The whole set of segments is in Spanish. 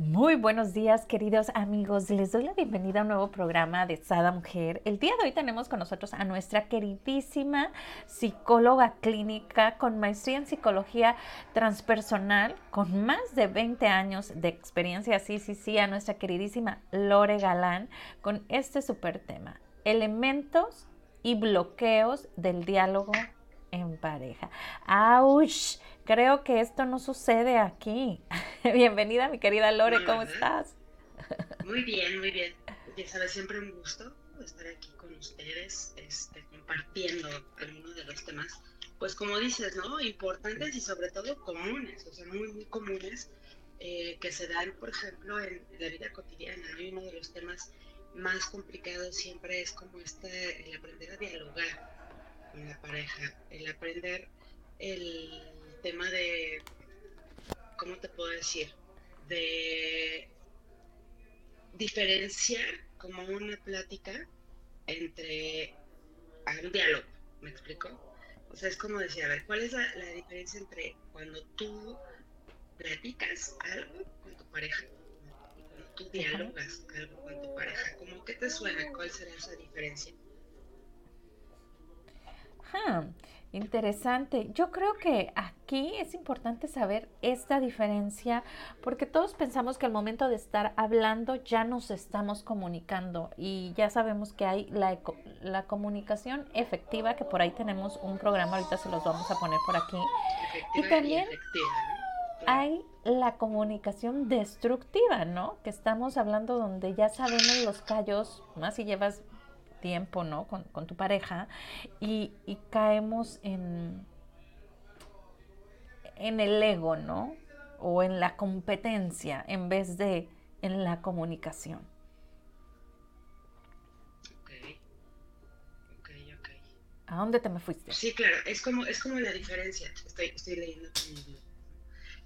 Muy buenos días, queridos amigos. Les doy la bienvenida a un nuevo programa de Sada Mujer. El día de hoy tenemos con nosotros a nuestra queridísima psicóloga clínica con maestría en psicología transpersonal, con más de 20 años de experiencia. Sí, sí, sí, a nuestra queridísima Lore Galán con este super tema: elementos y bloqueos del diálogo en pareja. ¡Auch! Creo que esto no sucede aquí. Bienvenida, mi querida Lore, ¿cómo estás? Muy bien, muy bien. Ya sabes, siempre un gusto estar aquí con ustedes, este, compartiendo algunos de los temas, pues como dices, ¿no? Importantes y sobre todo comunes, o sea, muy, muy comunes, eh, que se dan, por ejemplo, en la vida cotidiana. Y uno de los temas más complicados siempre es como este, el aprender a dialogar con la pareja, el aprender el tema de, ¿cómo te puedo decir? De diferenciar como una plática entre un diálogo, ¿me explico? O sea, es como decir, a ver, ¿cuál es la, diferencia entre cuando tú platicas algo con tu pareja y cuando tú dialogas algo con tu pareja? ¿Cómo que te suena? ¿Cuál será esa diferencia? Interesante. Yo creo que aquí es importante saber esta diferencia porque todos pensamos que al momento de estar hablando ya nos estamos comunicando y ya sabemos que hay la, la comunicación efectiva, que por ahí tenemos un programa, ahorita se los vamos a poner por aquí. y también hay la comunicación destructiva, ¿no? Que estamos hablando donde ya sabemos los callos, más si llevas tiempo, ¿no? Con, tu pareja y, caemos en, en el ego, ¿no? O en la competencia en vez de en la comunicación. Ok, ok, ok. ¿A dónde te me fuiste? Sí, claro, es como, es como la diferencia. Estoy, estoy leyendo.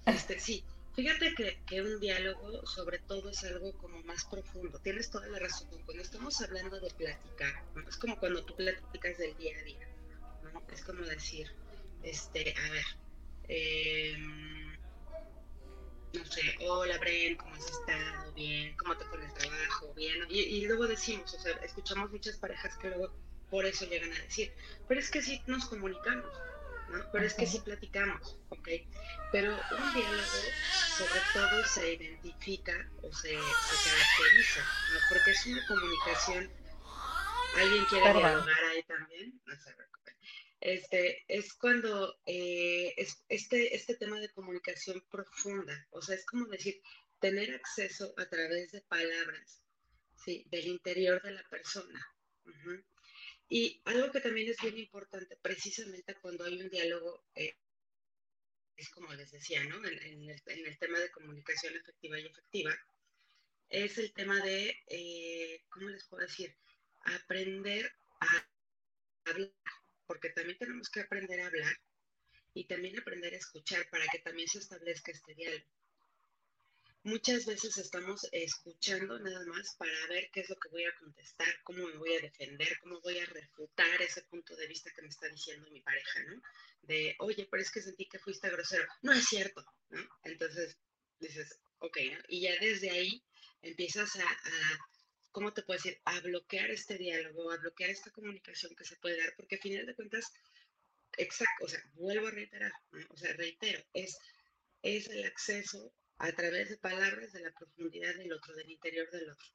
Este, sí, Fíjate que, un diálogo sobre todo es algo como más profundo. Tienes toda la razón. Cuando estamos hablando de platicar, es como cuando tú platicas del día a día. ¿no? Es como decir, este, a ver, em, no sé, hola Bren, ¿cómo has estado? Bien, ¿cómo te fue el trabajo? Bien. Y, y luego decimos, o sea, escuchamos muchas parejas que luego por eso llegan a decir, pero es que sí nos comunicamos pero es que sí platicamos, ¿ok? Pero un diálogo sobre todo se identifica o se, caracteriza, ¿no? Porque es una comunicación. ¿Alguien quiere dialogar ahí también? No preocupen. Este, es cuando eh, es, este, este tema de comunicación profunda, o sea, es como decir, tener acceso a través de palabras, ¿sí? Del interior de la persona. Y algo que también es bien importante, precisamente cuando hay un diálogo, eh, es como les decía, ¿no? En, el, tema de comunicación efectiva y efectiva, es el tema de, eh, ¿cómo les puedo decir? Aprender a hablar, porque también tenemos que aprender a hablar y también aprender a escuchar para que también se establezca este diálogo muchas veces estamos escuchando nada más para ver qué es lo que voy a contestar, cómo me voy a defender, cómo voy a refutar ese punto de vista que me está diciendo mi pareja, ¿no? De, oye, pero es que sentí que fuiste grosero. No es cierto, ¿no? Entonces dices, ok, ¿no? Y ya desde ahí empiezas a, ¿cómo te puedo decir? A bloquear este diálogo, a bloquear esta comunicación que se puede dar, porque al final de cuentas, exacto, o sea, vuelvo a reiterar, o sea, reitero, es, es el acceso a través de palabras de la profundidad del otro, del interior del otro.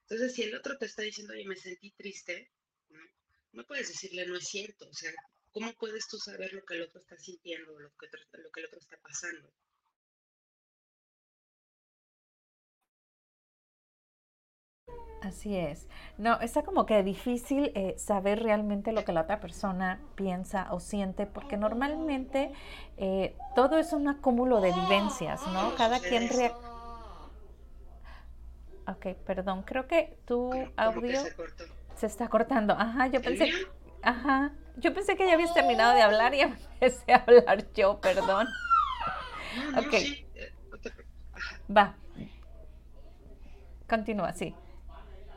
Entonces, si el otro te está diciendo, oye, me sentí triste, no, puedes decirle, no es cierto. O sea, ¿cómo puedes tú saber lo que el otro está sintiendo, lo que, lo que el otro está pasando? Así es. No, está como que difícil eh, saber realmente lo que la otra persona piensa o siente, porque normalmente eh, todo es un acúmulo de vivencias, ¿no? Cada quien... Re ok, perdón, creo que tu audio se, está cortando. Ajá, yo pensé... Ajá. Yo pensé que ya habías terminado de hablar y empecé a hablar yo, perdón. No, no, sí. Eh, Va. Continúa, sí.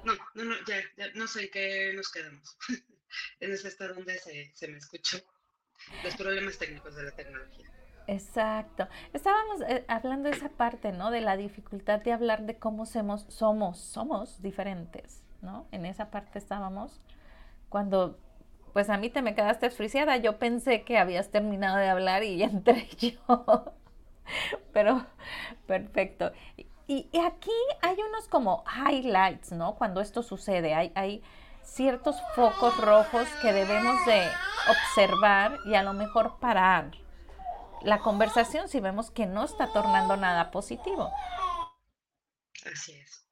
No, no, no, ya, ya no sé qué nos quedamos. en ese hasta donde se, me escuchó. Los problemas técnicos de la tecnología. Exacto. Estábamos eh, hablando de esa parte, ¿no? De la dificultad de hablar de cómo somos, somos, somos diferentes, ¿no? En esa parte estábamos. Cuando, pues a mí te me quedaste friciada, yo pensé que habías terminado de hablar y ya entré yo. Pero, perfecto. Y, aquí hay unos como highlights, ¿no? Cuando esto sucede, hay, ciertos focos rojos que debemos de observar y a lo mejor parar la conversación si vemos que no está tornando nada positivo. Así es,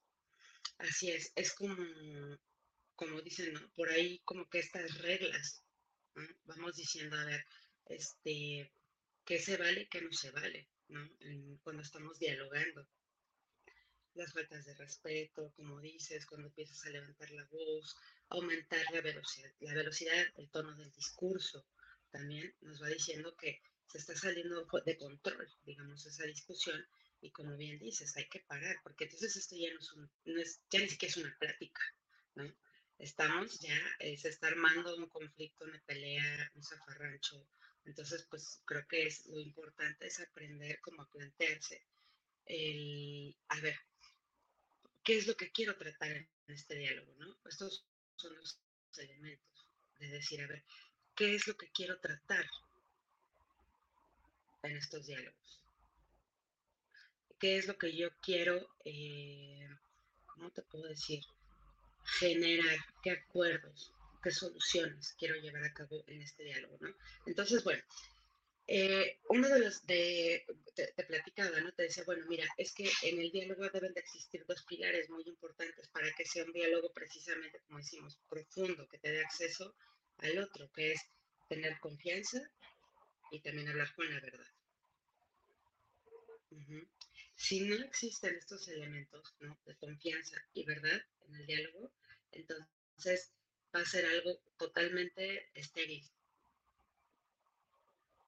así es, es como, como dicen, ¿no? Por ahí como que estas reglas, vamos diciendo, a ver, este, qué se vale, qué no se vale, ¿no? cuando estamos dialogando. Las faltas de respeto, como dices, cuando empiezas a levantar la voz, aumentar la velocidad, la velocidad, el tono del discurso, también nos va diciendo que se está saliendo de control, digamos, esa discusión. Y como bien dices, hay que parar, porque entonces esto ya no es, un, no es ya ni siquiera es una plática, ¿no? Estamos ya, eh, se está armando un conflicto, una pelea, un zafarrancho. Entonces, pues creo que es lo importante es aprender como a plantearse el, a ver, ¿qué es lo que quiero tratar en este diálogo, no? Estos son los elementos de decir, a ver, ¿qué es lo que quiero tratar en estos diálogos. ¿Qué es lo que yo quiero, eh, cómo te puedo decir, generar? ¿Qué acuerdos, qué soluciones quiero llevar a cabo en este diálogo? ¿no? Entonces, bueno, eh, uno de los de, te, platicaba, ¿no? Te decía, bueno, mira, es que en el diálogo deben de existir dos pilares muy importantes para que sea un diálogo precisamente, como decimos, profundo, que te dé acceso al otro, que es tener confianza y también hablar con la verdad. Si no existen estos elementos de confianza y verdad en el diálogo, entonces va a ser algo totalmente estéril.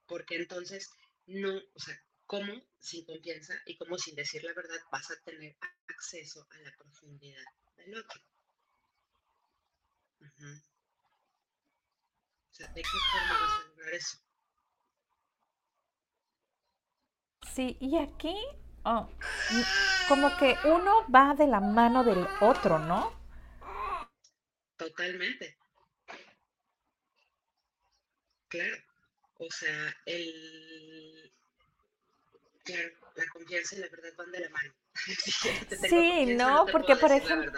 Porque entonces no, o sea, ¿cómo sin confianza y cómo sin decir la verdad vas a tener acceso a la profundidad del otro? O sea, ¿de qué forma vas a lograr eso? Sí, y aquí oh, como que uno va de la mano del otro, ¿no? Totalmente. Claro. O sea, el... Claro, la confianza y la verdad van de la mano. sí, no, porque por ejemplo...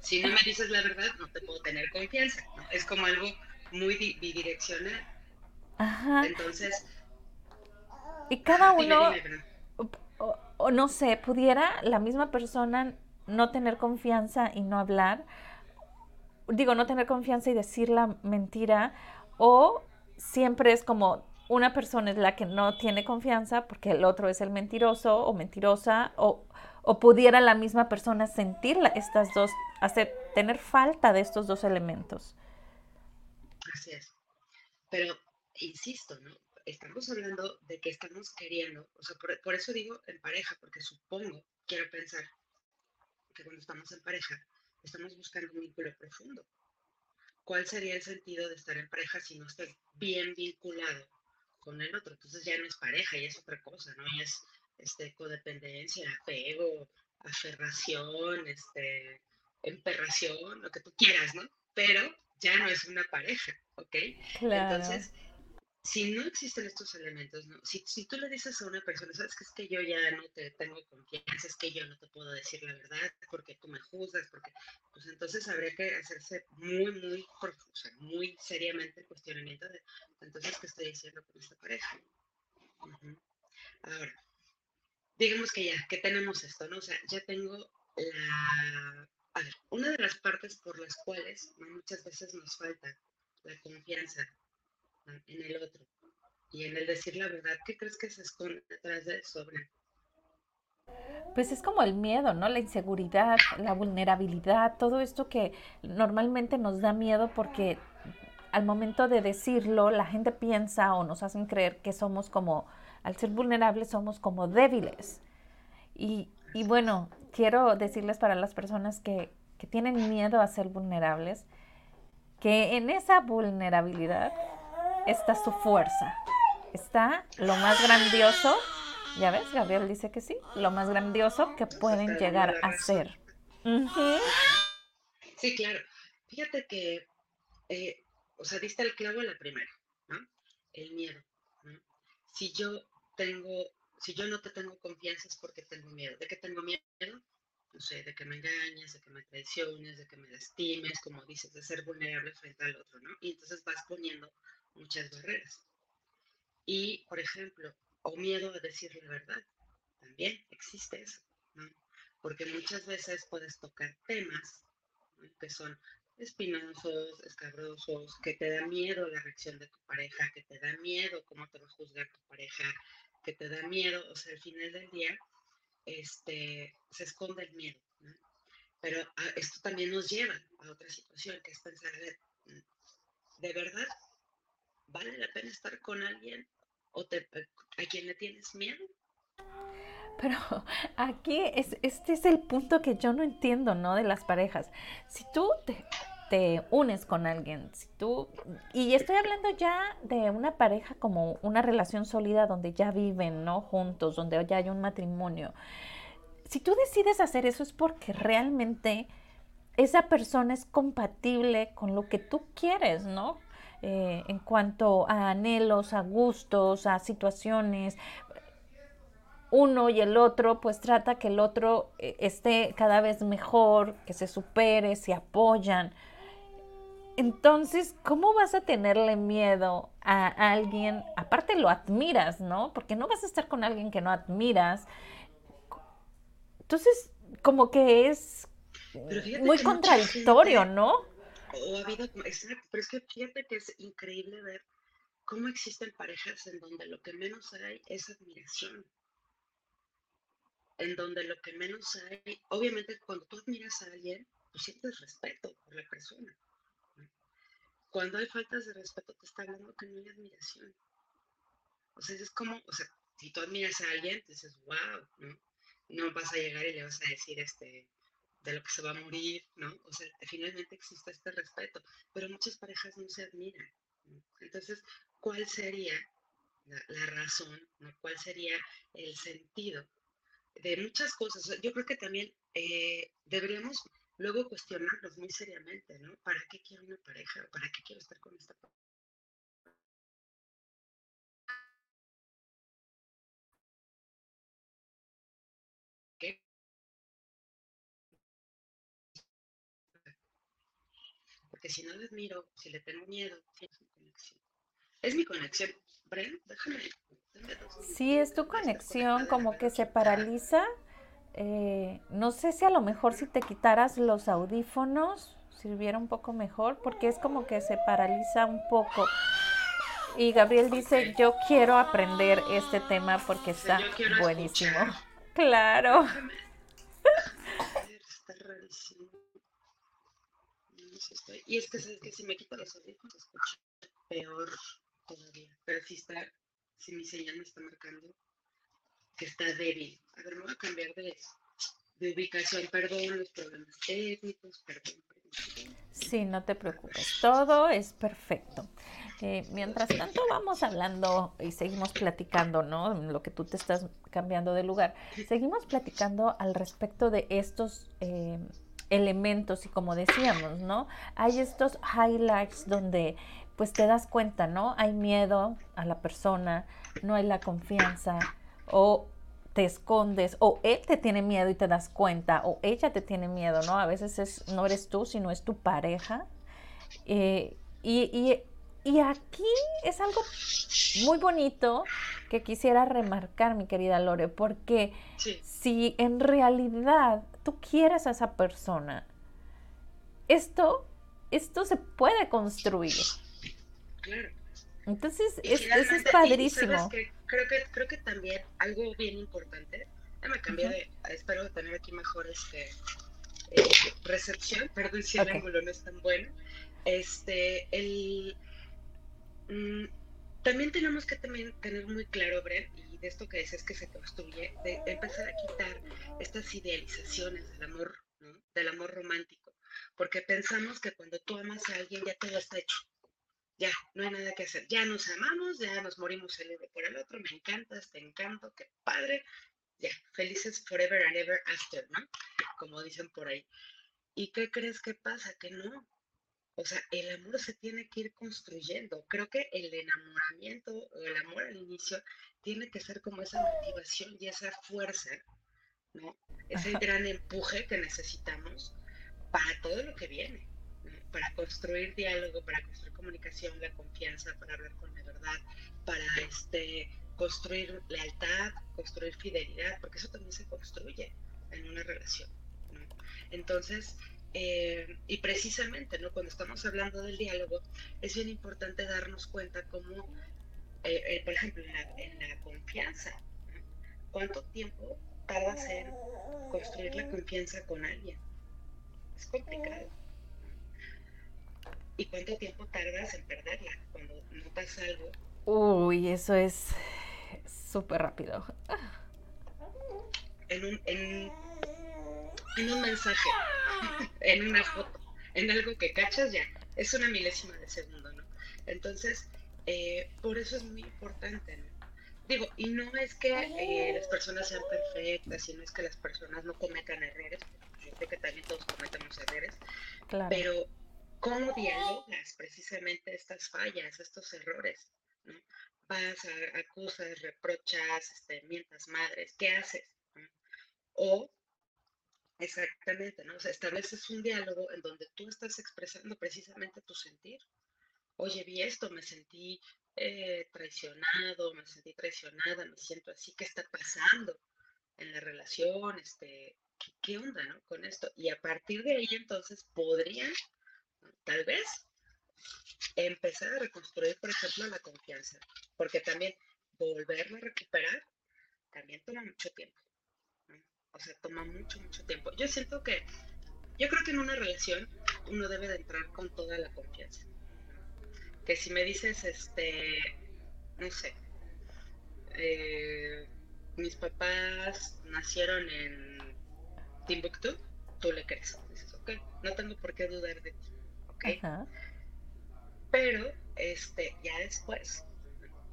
Si no me dices la verdad, no te puedo tener confianza. Es como algo muy bidireccional. Ajá. Entonces, y cada uno, o, no sé, pudiera la misma persona no tener confianza y no hablar, digo, no tener confianza y decir la mentira, o siempre es como una persona es la que no tiene confianza porque el otro es el mentiroso o mentirosa, o, o pudiera la misma persona sentir estas dos, hacer, tener falta de estos dos elementos. Así es. Pero, insisto, ¿no? estamos hablando de que estamos queriendo, o sea, por, eso digo en pareja, porque supongo, quiero pensar, que cuando estamos en pareja, estamos buscando un vínculo profundo. ¿Cuál sería el sentido de estar en pareja si no estás bien vinculado con el otro? Entonces ya no es pareja, ya es otra cosa, ¿no? Ya es este, codependencia, apego, aferración, este, emperración, lo que tú quieras, ¿no? Pero ya no es una pareja, ¿ok? Claro. Entonces, si no existen estos elementos, ¿no? Si, si, tú le dices a una persona, sabes que es que yo ya no te tengo confianza, es que yo no te puedo decir la verdad porque tú me juzgas, porque, pues entonces habría que hacerse muy, muy, o sea, muy seriamente el cuestionamiento de, entonces, ¿qué estoy diciendo con esta pareja? Ahora, digamos que ya, que tenemos esto, ¿no? O sea, ya tengo la... A ver, una de las partes por las cuales muchas veces nos falta la confianza en el otro y en el decir la verdad, ¿qué crees que se esconde detrás de eso? Pues es como el miedo, ¿no? La inseguridad, la vulnerabilidad, todo esto que normalmente nos da miedo porque al momento de decirlo, la gente piensa o nos hacen creer que somos como, al ser vulnerables, somos como débiles. Y, y bueno, quiero decirles para las personas que, que tienen miedo a ser vulnerables, que en esa vulnerabilidad está su fuerza, está lo más grandioso, ya ves, Gabriel dice que sí, lo más grandioso que pueden llegar a ser. Sí, claro. Fíjate que, eh, o sea, diste el clavo a la primera, ¿no? El miedo. Si yo tengo, si yo no te tengo confianza es porque tengo miedo. ¿De qué tengo miedo? no sé, de que me engañes, de que me traiciones, de que me lastimes, como dices, de ser vulnerable frente al otro, ¿no? Y entonces vas poniendo muchas barreras. Y, por ejemplo, o miedo a decir la verdad, también existe eso, ¿no? Porque muchas veces puedes tocar temas que son espinosos, escabrosos, que te da miedo la reacción de tu pareja, que te da miedo cómo te va a juzgar tu pareja, que te da miedo, o sea, al final del día, este, se esconde el miedo. Pero ah, esto también nos lleva a otra situación, que es pensar, ¿de verdad vale la pena estar con alguien o a quien le tienes miedo? Pero aquí es, este es el punto que yo no entiendo, ¿no? De las parejas. Si tú te, te unes con alguien, si tú, y estoy hablando ya de una pareja como una relación sólida donde ya viven, ¿no? Juntos, donde ya hay un matrimonio. Si tú decides hacer eso es porque realmente esa persona es compatible con lo que tú quieres, ¿no? Eh, en cuanto a anhelos, a gustos, a situaciones, uno y el otro, pues trata que el otro eh, esté cada vez mejor, que se supere, se apoyan. Entonces, ¿cómo vas a tenerle miedo a alguien? Aparte lo admiras, ¿no? Porque no vas a estar con alguien que no admiras. Entonces, como que es muy contradictorio, ¿no? O ha habido, exacto, pero es que fíjate que es increíble ver cómo existen parejas en donde lo que menos hay es admiración. En donde lo que menos hay, obviamente cuando tú admiras a alguien, tú sientes respeto por la persona cuando hay faltas de respeto te está hablando que no hay admiración. O sea, es como, o sea, si tú admiras a alguien, dices, wow, ¿no? No vas a llegar y le vas a decir este, de lo que se va a morir, ¿no? O sea, finalmente existe este respeto, pero muchas parejas no se admiran. Entonces, ¿cuál sería la, razón. ¿Cuál sería el sentido de muchas cosas? Yo creo que también eh, deberíamos luego cuestionarnos muy seriamente, ¿no? ¿Para qué quiero una pareja? ¿Para qué quiero estar con esta Porque si no le admiro, si le tengo miedo, es mi conexión. Es mi conexión. Bren, déjame. Sí, es tu conexión, como que se paraliza eh, no sé si a lo mejor si te quitaras los audífonos sirviera un poco mejor, porque es como que se paraliza un poco. Y Gabriel dice, yo quiero aprender este tema porque está buenísimo. Claro. Está rarísimo. Y es que, que si me quito los audífonos escucho peor todavía. Pero si está, si mi señal me está marcando, que está débil. A ver, me voy a cambiar de, de ubicación. Perdón los problemas técnicos, perdón. Sí, no te preocupes, todo es perfecto. Eh, mientras tanto, vamos hablando y seguimos platicando, ¿no? Lo que tú te estás cambiando de lugar. Seguimos platicando al respecto de estos eh, elementos y como decíamos, ¿no? Hay estos highlights donde pues te das cuenta, ¿no? Hay miedo a la persona, no hay la confianza, o te escondes, o él te tiene miedo y te das cuenta, o ella te tiene miedo, ¿no? A veces es, no eres tú, sino es tu pareja. Eh, y, aquí es algo muy bonito que quisiera remarcar, mi querida Lore, porque si en realidad tú quieres a esa persona, esto, esto se puede construir. Entonces, eso es padrísimo. creo que, creo que también algo bien importante, ya me cambié de, espero tener aquí mejor este, eh, recepción, perdón si el ángulo no es tan bueno, Este, el, mm, también tenemos que también tener muy claro, Bren, y de esto que dices que se construye, de, empezar a quitar estas idealizaciones del amor, del amor romántico, porque pensamos que cuando tú amas a alguien ya todo está hecho, ya, no hay nada que hacer, ya nos amamos, ya nos morimos el uno por el otro, me encantas, te encanto, qué padre, ya, felices forever and ever after, ¿no? Como dicen por ahí. ¿Y qué crees que pasa? Que no. O sea, el amor se tiene que ir construyendo. Creo que el enamoramiento el amor al inicio tiene que ser como esa motivación y esa fuerza, ¿no? Ese gran empuje que necesitamos para todo lo que viene, para construir diálogo, para construir comunicación, la confianza, para hablar con la verdad, para este construir lealtad, construir fidelidad, porque eso también se construye en una relación. Entonces, eh, y precisamente, ¿no? Cuando estamos hablando del diálogo, es bien importante darnos cuenta cómo, eh, eh, por ejemplo, en la, confianza, ¿cuánto tiempo tardas en construir la confianza con alguien? Es complicado. ¿Y cuánto tiempo tardas en perderla cuando notas algo? Uy, eso es súper rápido. En un, en, un mensaje, en una foto, en algo que cachas ya, es una milésima de segundo, ¿no? Entonces, eh, por eso es muy importante, ¿no? Digo, y no es que eh, las personas sean perfectas, y no es que las personas no cometan errores, yo sé que también todos cometemos errores, pero ¿cómo dialogas precisamente estas fallas, estos errores? ¿no? vas, a, acusas, reprochas, este, mientas madres, ¿qué haces? O exactamente, ¿no? O sea, estableces un diálogo en donde tú estás expresando precisamente tu sentir. Oye, vi esto, me sentí eh, traicionado, me sentí traicionada, me siento así, ¿qué está pasando en la relación? Este, ¿qué, qué onda, no? Con esto. Y a partir de ahí, entonces, podrían, tal vez, empezar a reconstruir, por ejemplo, la confianza, porque también volverlo a recuperar también toma mucho tiempo. O sea, toma mucho, mucho tiempo. Yo siento que, yo creo que en una relación uno debe de entrar con toda la confianza. Que si me dices, este, no sé, eh, mis papás nacieron en Timbuktu, tú le crees. Dices, ok, no tengo por qué dudar de ti, ok. Pero este, ya después,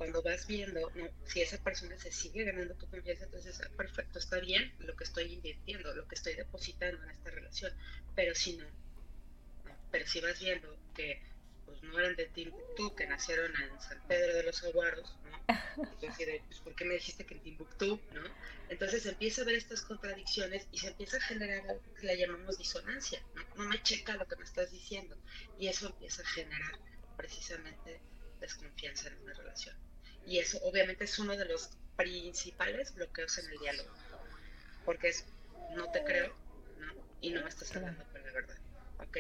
cuando vas viendo, si esa persona se sigue ganando tu confianza, entonces, ah, perfecto, está bien lo que estoy invirtiendo, lo que estoy depositando en esta relación. Pero si no, pero si vas viendo que pues no eran de Timbuktu, que nacieron en San Pedro de los Aguaros, ¿no? Entonces, pues, ¿por qué me dijiste que en Timbuktu, no? Entonces empieza a ver estas contradicciones y se empieza a generar algo que le llamamos disonancia, ¿no? No me checa lo que me estás diciendo. Y eso empieza a generar precisamente desconfianza en una relación. Y eso obviamente es uno de los principales bloqueos en el diálogo, porque es no te creo y no me estás hablando con la verdad. ¿Ok?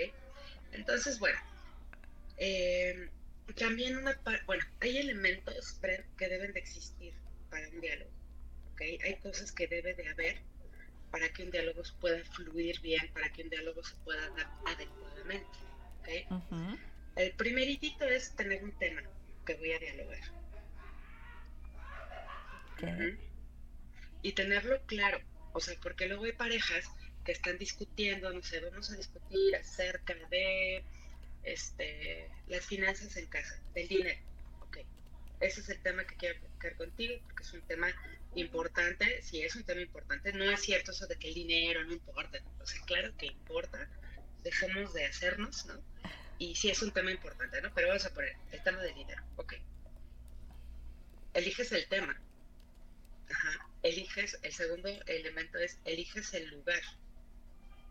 Entonces, bueno, eh, también una bueno, hay elementos que deben de existir para un diálogo. ¿ok? Hay cosas que debe de haber para que un diálogo pueda fluir bien, para que un diálogo se pueda dar adecuadamente. ¿okay? El primeritito es tener un tema que voy a dialogar. Y tenerlo claro, o sea, porque luego hay parejas que están discutiendo, no sé, vamos a discutir acerca de este, las finanzas en casa, del dinero. Ok, ese es el tema que quiero tocar contigo porque es un tema importante. Si es un tema importante, no es cierto eso de que el dinero no importa. O sea, claro que importa, dejemos de hacernos, ¿no? y sí es un tema importante, ¿no? Pero vamos a poner el tema del dinero, ok. Eliges el tema. Ajá. Eliges, el segundo elemento es, eliges el lugar.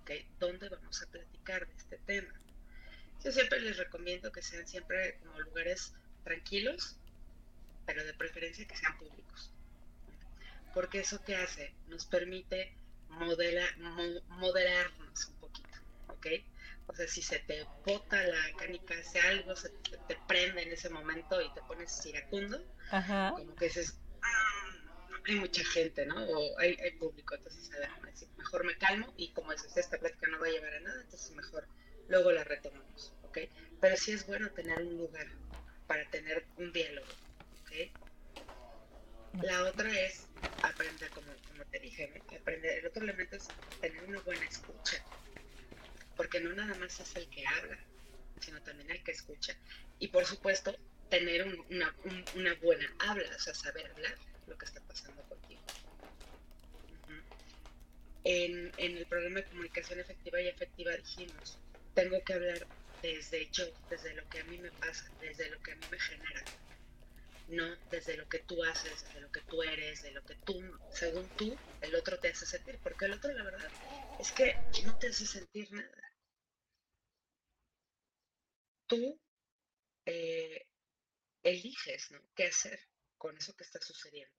¿Ok? ¿Dónde vamos a platicar de este tema? Yo siempre les recomiendo que sean siempre como lugares tranquilos, pero de preferencia que sean públicos. Porque eso que hace nos permite modela, moderarnos un poquito, ¿ok? O sea, si se te bota la canica, hace algo, se te, prende en ese momento y te pones iracundo, como que dices, ah, hay mucha gente, ¿no? O hay, público, entonces mejor me calmo y como es esta plática no va a llevar a nada, entonces mejor luego la retomamos, ¿ok? Pero sí es bueno tener un lugar para tener un diálogo, ¿ok? La otra es aprender, como, te dije, aprender, el otro elemento es tener una buena escucha, porque no nada más es el que habla, sino también el que escucha. Y por supuesto, tener una, buena habla, o sea, saber hablar lo que está pasando contigo. en, en, el programa de comunicación efectiva y efectiva dijimos, tengo que hablar desde yo, desde lo que a mí me pasa, desde lo que a mí me genera, no desde lo que tú haces, desde lo que tú eres, de lo que tú, según tú, el otro te hace sentir, porque el otro la verdad es que no te hace sentir nada. Tú eh, eliges, ¿no? ¿Qué hacer con eso que está sucediendo?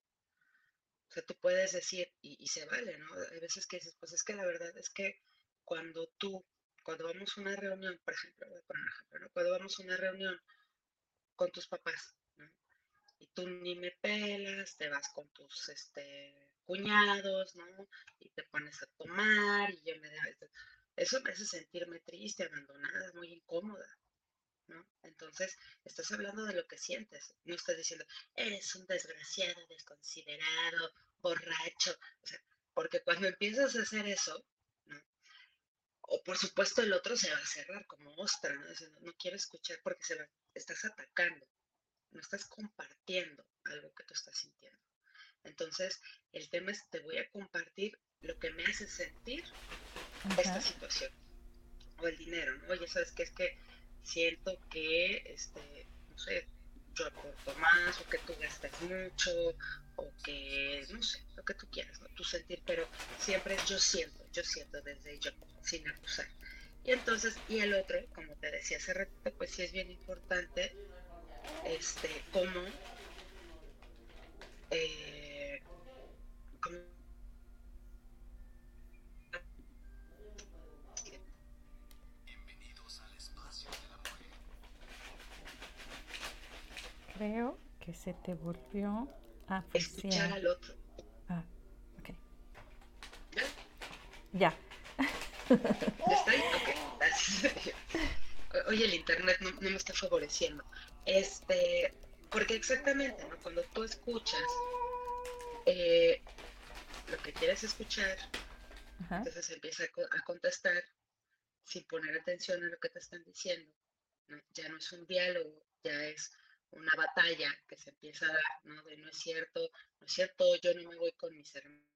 O sea, tú puedes decir, y, se vale, ¿no? Hay veces que dices, pues es que la verdad es que cuando tú, cuando vamos a una reunión, por ejemplo, ejemplo, ¿no? Cuando vamos a una reunión con tus papás, ¿no? Y tú ni me pelas, te vas con tus, este, cuñados, ¿no? Y te pones a tomar, y yo me... Eso me hace sentirme triste, abandonada, muy incómoda. Entonces, estás hablando de lo que sientes, no estás diciendo, eres un desgraciado, desconsiderado, borracho, o sea, porque cuando empiezas a hacer eso, O por supuesto el otro se va a cerrar como ostra, ¿no? no, quiero escuchar porque se estás atacando, no estás compartiendo algo que tú estás sintiendo. Entonces, el tema es, te voy a compartir lo que me hace sentir esta situación. O el dinero, ¿no? Oye, ¿sabes qué? Es que siento que, este, no sé, yo aporto más o que tú gastas mucho o que, no sé, lo que tú quieras, ¿no? tu sentir, pero siempre yo siento, yo siento desde yo, sin acusar. Y entonces, y el otro, como te decía hace rato, pues sí es bien importante, este, cómo, eh, cómo Creo que se te volvió a Escuchar al otro. Ah, ok. ¿Ya? ¿Está ahí? Ok, Oye, el internet no, me está favoreciendo. Este, porque exactamente, ¿no? Cuando tú escuchas eh, lo que quieres escuchar, entonces empieza a, contestar sin poner atención a lo que te están diciendo. Ya no es un diálogo, ya es una batalla que se empieza a dar, ¿no? De no es cierto, no es cierto, yo no me voy con mis hermanos.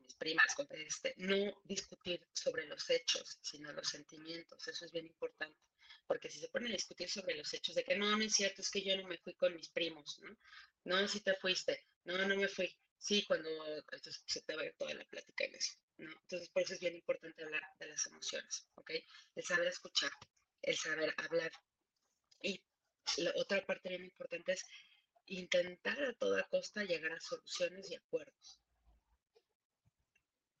mis primas, este, no discutir sobre los hechos, sino los sentimientos, eso es bien importante, porque si se ponen a discutir sobre los hechos de que no, no es cierto, es que yo no me fui con mis primos, ¿no? No, si te fuiste, no, no me fui, sí, cuando entonces, se te va toda la plática en eso. Entonces, por eso es bien importante hablar de las emociones, ¿ok? El saber escuchar, el saber hablar. Y la otra parte bien importante es intentar a toda costa llegar a soluciones y acuerdos.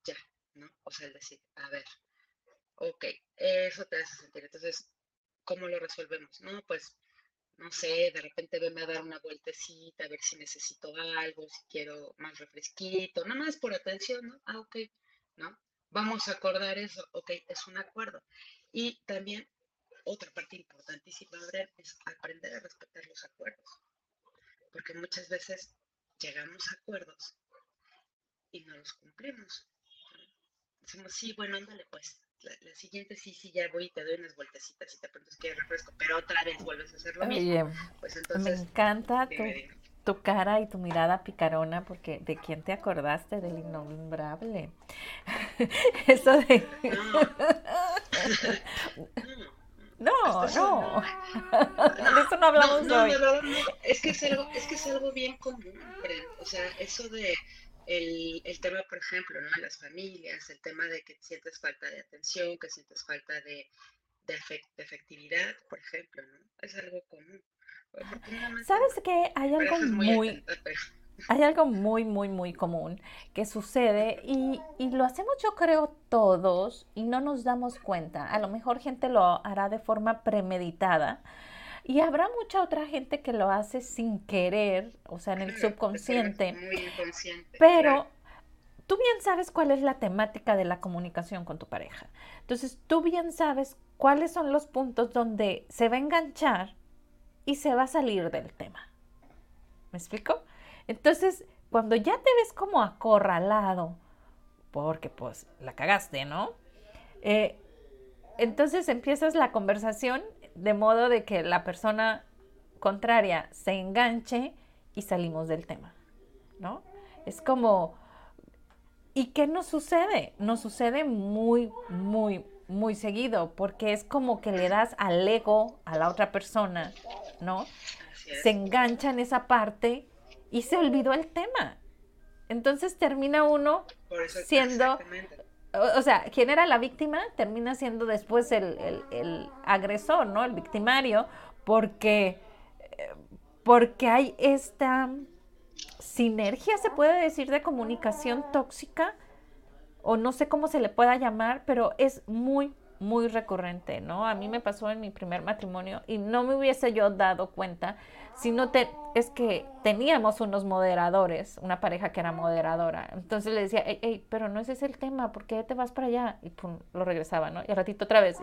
Ya, ¿no? O sea, el decir, a ver, ok, eso te hace sentir. Entonces, ¿cómo lo resolvemos? No, pues, no sé, de repente venme a dar una vueltecita, a ver si necesito algo, si quiero más refresquito, nada más por atención, ¿no? Ah, ok, ¿no? Vamos a acordar eso, ok, es un acuerdo. Y también otra parte importantísima es aprender a respetar los acuerdos, porque muchas veces llegamos a acuerdos y no los cumplimos. Decimos, sí, bueno, ándale pues, la, siguiente sí, sí, ya voy y te doy unas vueltecitas y te preguntas que refresco, pero otra vez vuelves a hacer lo mismo. pues entonces, me encanta tu cara y tu mirada picarona, porque ¿de quién te acordaste? Del innombrable. Eso de... No, no. De eso no hablamos no, hoy. Es que es algo, es que es algo bien común, o sea, eso de el, el tema, por ejemplo, ¿no? Las familias, el tema de que sientes falta de atención, que sientes falta de, de, de efectividad, por ejemplo, ¿no? Es algo común. ¿Sabes que hay algo muy, hay algo muy, muy, muy común que sucede y, y, lo hacemos yo creo todos y no nos damos cuenta. A lo mejor gente lo hará de forma premeditada y habrá mucha otra gente que lo hace sin querer, o sea, en el subconsciente. Muy pero tú bien sabes cuál es la temática de la comunicación con tu pareja. Entonces, tú bien sabes cuáles son los puntos donde se va a enganchar y se va a salir del tema. ¿Me explico? Entonces, cuando ya te ves como acorralado, porque pues la cagaste, ¿no? Eh, entonces empiezas la conversación de modo de que la persona contraria se enganche y salimos del tema, ¿no? Es como, ¿y qué nos sucede? Nos sucede muy, muy, muy seguido, porque es como que le das al ego a la otra persona, ¿no? Se engancha en esa parte y se olvidó el tema. Entonces termina uno siendo, o, sea, quien era la víctima termina siendo después el, el agresor, ¿no? El victimario, porque, porque hay esta sinergia, se puede decir, de comunicación tóxica, o no sé cómo se le pueda llamar, pero es muy, muy recurrente, ¿no? A mí me pasó en mi primer matrimonio y no me hubiese yo dado cuenta, sino te, es que teníamos unos moderadores, una pareja que era moderadora. Entonces le decía, hey, pero no ese es el tema, ¿por qué te vas para allá? Y pum, lo regresaba, ¿no? Y al ratito otra vez.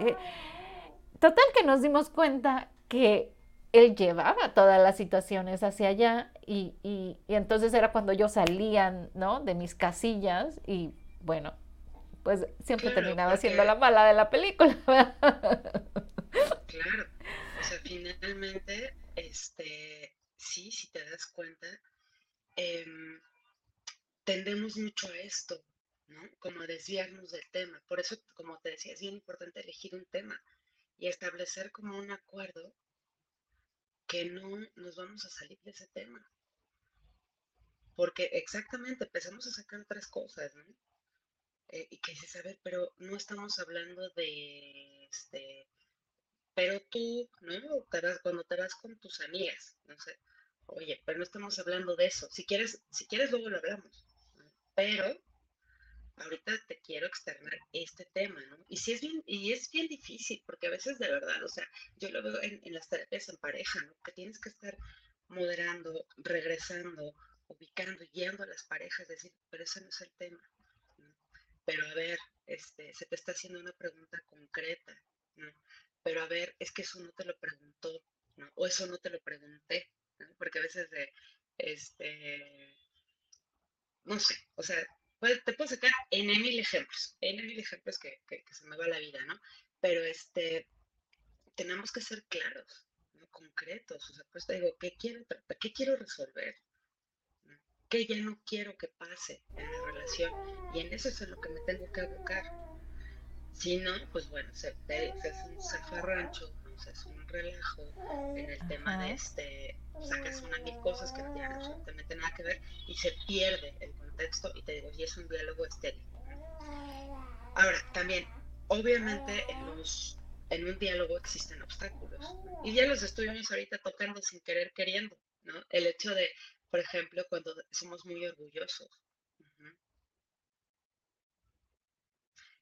total que nos dimos cuenta que él llevaba todas las situaciones hacia allá y, y entonces era cuando yo salía, ¿no? De mis casillas y bueno, pues siempre terminaba siendo la mala de la película. claro, o sea, finalmente, este, sí, si te das cuenta, em, tendemos mucho a esto, ¿no? Como a desviarnos del tema. Por eso, como te decía, es bien importante elegir un tema y establecer como un acuerdo que no nos vamos a salir de ese tema. Porque exactamente empezamos a sacar otras cosas, ¿no? Eh, y que dices, a ver, pero no estamos hablando de, este, pero tú, ¿no? cuando te vas con tus amigas, no sé, oye, pero no estamos hablando de eso. Si quieres, si quieres luego lo hablamos. Pero ahorita te quiero externar este tema, ¿no? Y sí es bien, y es bien difícil, porque a veces de verdad, o sea, yo lo veo en, en las terapias en pareja, ¿no? Que tienes que estar moderando, regresando, ubicando, guiando a las parejas, decir, pero ese no es el tema pero a ver, este, se te está haciendo una pregunta concreta, ¿no? Pero a ver, es que eso no te lo preguntó, ¿no? O eso no te lo pregunté. Porque a veces de, este, no sé, o sea, te puedo sacar en mil ejemplos, en mil ejemplos que, que, se me va la vida, ¿no? Pero este, tenemos que ser claros, concretos, o sea, pues te digo, ¿qué quiero, qué quiero resolver? Que ya no quiero que pase en la relación y en eso es en lo que me tengo que abocar. Si no, pues bueno, se, se hace un zafarrancho, se hace un relajo en el tema de este, sacas una mil cosas que no tienen absolutamente nada que ver y se pierde el contexto y te digo, y es un diálogo estéril. Ahora, también, obviamente en los en un diálogo existen obstáculos y ya los estuvimos ahorita tocando sin querer queriendo, ¿no? El hecho de por ejemplo, cuando somos muy orgullosos.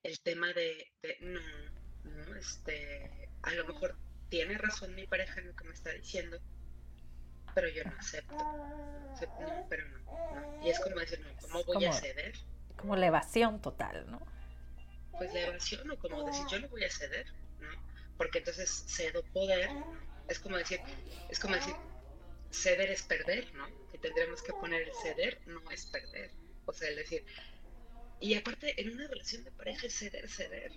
El tema de, no, no, este, a lo mejor tiene razón mi pareja en lo que me está diciendo, pero yo no acepto. No, pero no, Y es como decir, no, ¿cómo voy a ceder? Como la evasión total, ¿no? Pues la evasión, o como decir, yo no voy a ceder, ¿no? Porque entonces cedo poder, es como decir, es como decir, ceder es perder, ¿no? Tendremos que poner el ceder no es perder. O sea, es decir, y aparte en una relación de pareja es ceder, ceder.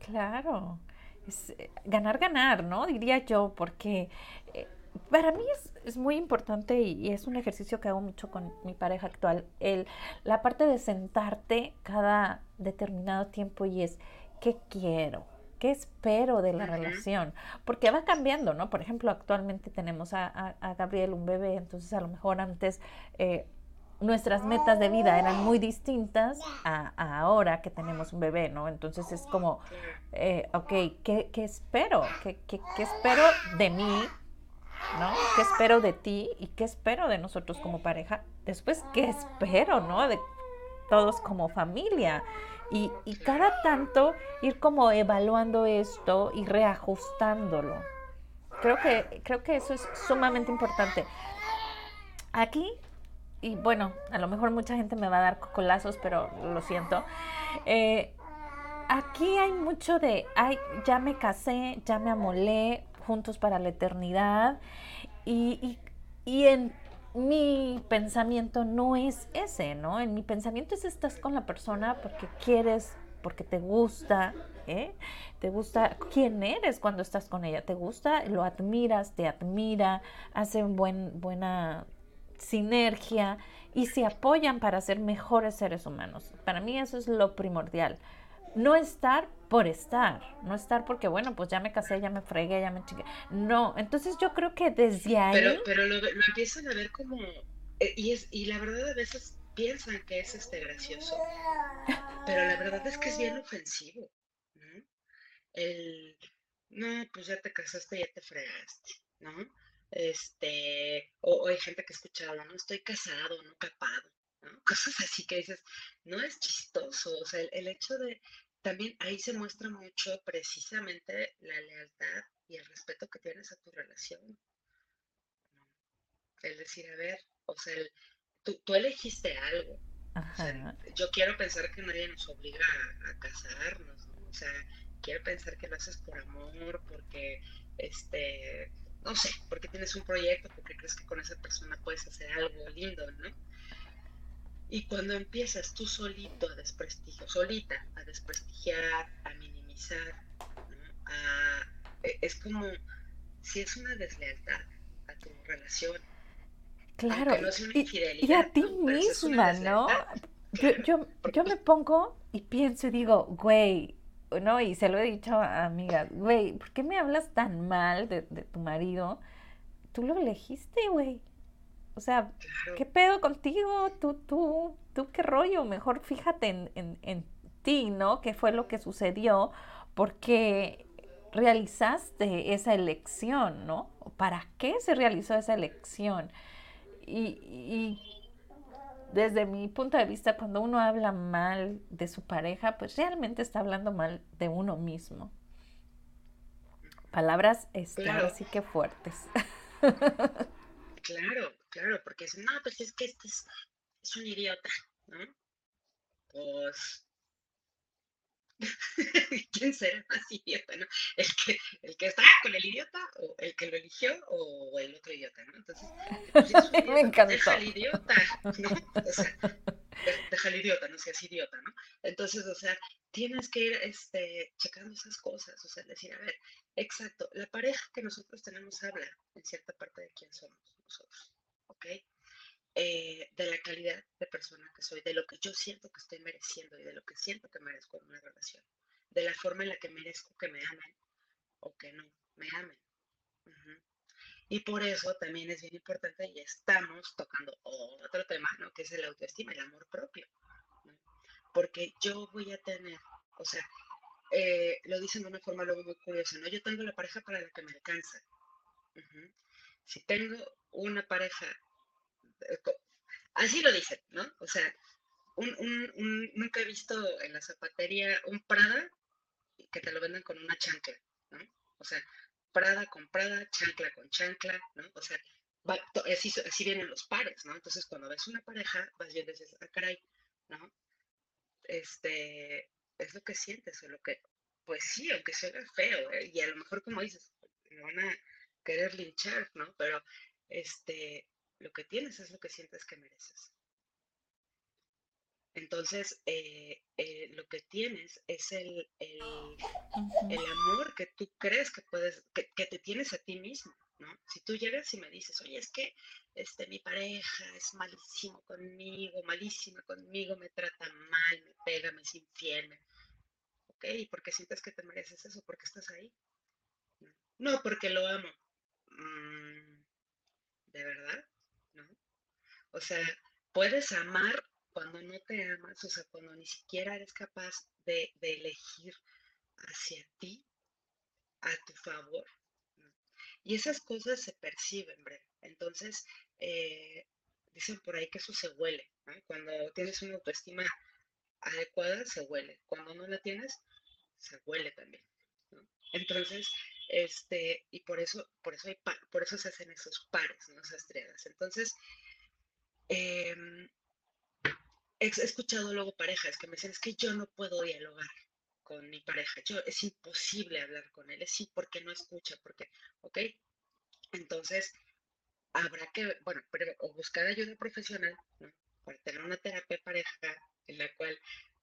Claro, es eh, ganar, ganar, ¿no? Diría yo, porque eh, para mí es, es muy importante y, es un ejercicio que hago mucho con mi pareja actual, el, la parte de sentarte cada determinado tiempo y es, ¿qué quiero? ¿Qué espero de la relación? Porque va cambiando, ¿no? Por ejemplo, actualmente tenemos a, Gabriel, un bebé, entonces a lo mejor antes eh, nuestras metas de vida eran muy distintas a, ahora que tenemos un bebé, ¿no? Entonces es como, eh, ok, ¿qué, espero? ¿Qué, ¿Qué, espero de mí? ¿No? ¿Qué espero de ti? ¿Y qué espero de nosotros como pareja? Después, ¿qué espero, ¿no? De todos como familia. Y, cada tanto ir como evaluando esto y reajustándolo. Creo que, creo que eso es sumamente importante. Aquí y bueno, a lo mejor mucha gente me va a dar cocolazos, pero lo siento. Eh, aquí hay mucho de, ay, ya me casé, ya me amolé, juntos para la eternidad. Y, y, en mi pensamiento no es ese, ¿no? En mi pensamiento es estás con la persona porque quieres, porque te gusta, ¿eh? Te gusta quién eres cuando estás con ella, te gusta, lo admiras, te admira, hace buen, buena sinergia y se apoyan para ser mejores seres humanos. Para mí eso es lo primordial. No estar por estar, no estar porque, bueno, pues ya me casé, ya me fregué, ya me chiqué. No, entonces yo creo que desde ahí... Pero, pero lo, empiezan a ver como... Eh, y, es, y la verdad a veces piensan que es este gracioso, pero la verdad es que es bien ofensivo. El, no, pues ya te casaste, ya te fregaste, ¿no? este, o, hay gente que ha escuchado, no estoy casado, no capado, ¿no? Cosas así que dices, no es chistoso, o sea, el, hecho de, también ahí se muestra mucho precisamente la lealtad y el respeto que tienes a tu relación. Es decir, a ver, o sea, tú, tú, elegiste algo. yo quiero pensar que nadie nos obliga a, casarnos, ¿no? O sea, quiero pensar que lo haces por amor, porque este no sé, porque tienes un proyecto, porque crees que con esa persona puedes hacer algo lindo, ¿no? Y cuando empiezas tú solito a desprestigiar, solita a desprestigiar, a minimizar, e, es como si es una deslealtad a tu relación. Claro, no y, a ti misma, ¿no? Yo, yo, yo me pongo y pienso y digo, güey, ¿no? Y se lo he dicho a amigas, güey, ¿por qué me hablas tan mal de, tu marido? Tú lo elegiste, güey. O sea, ¿qué pedo contigo? Tú, tú, tú, qué rollo. Mejor fíjate en, en, ti, ¿no? ¿Qué fue lo que sucedió? Porque realizaste esa elección, ¿no? ¿Para qué se realizó esa elección? Y, y desde mi punto de vista, cuando uno habla mal de su pareja, pues realmente está hablando mal de uno mismo. Palabras este, claro. sí que fuertes. Claro, claro, porque es, no, pues es que este es, es un idiota, ¿no? Pues ¿Quién será más idiota, no? ¿El que, el que está con el idiota o el que lo eligió o el otro idiota, ¿no? Entonces, pues, me encantó. Deja al idiota, ¿no? O sea, deja al idiota, no seas idiota, ¿no? Entonces, o sea, tienes que ir este, checando esas cosas, o sea, decir, a ver, exacto, la pareja que nosotros tenemos habla en cierta parte de quién somos nosotros, Eh, de la calidad de persona que soy, de lo que yo siento que estoy mereciendo y de lo que siento que merezco en una relación, de la forma en la que merezco que me amen o que no me amen. Y por eso también es bien importante y estamos tocando otro tema, ¿no? Que es el autoestima, el amor propio. Porque yo voy a tener, o sea, eh, lo dicen de una forma luego muy curiosa, ¿no? Yo tengo la pareja para la que me alcanza. Si tengo una pareja Así lo dicen, ¿no? O sea, nunca he visto en la zapatería un Prada que te lo vendan con una chancla, ¿no? O sea, Prada con Prada, chancla con chancla, ¿no? O sea, así, vienen los pares, ¿no? Entonces, cuando ves una pareja, vas viendo y dices, ah, caray, ¿no? Este, es lo que sientes, o lo que, pues sí, aunque sea feo, ¿eh? y a lo mejor, como dices, me van a querer linchar, ¿no? Pero, este, lo que tienes es lo que sientes que mereces. Entonces, eh, eh, lo que tienes es el, el, amor que tú crees que puedes, que, te tienes a ti mismo, ¿no? Si tú llegas y me dices, oye, es que este, mi pareja es malísimo conmigo, malísima conmigo, me trata mal, me pega, me es infiel, me... ¿ok? ¿Y por qué sientes que te mereces eso? ¿Por qué estás ahí? No, porque lo amo. Mm, ¿De verdad? O sea, puedes amar cuando no te amas, o sea, cuando ni siquiera eres capaz de, elegir hacia ti, a tu favor. Y esas cosas se perciben, Bre. Entonces, eh, dicen por ahí que eso se huele. Cuando tienes una autoestima adecuada, se huele. Cuando no la tienes, se huele también. Entonces, este, y por eso, por eso hay por eso se hacen esos pares, ¿no? esas triadas. Entonces, em, he escuchado luego parejas que me dicen, es que yo no puedo dialogar con mi pareja, yo, es imposible hablar con él, es sí porque no escucha, porque, ¿ok? Entonces, habrá que, bueno, o buscar ayuda profesional, ¿no? Para tener una terapia pareja en la cual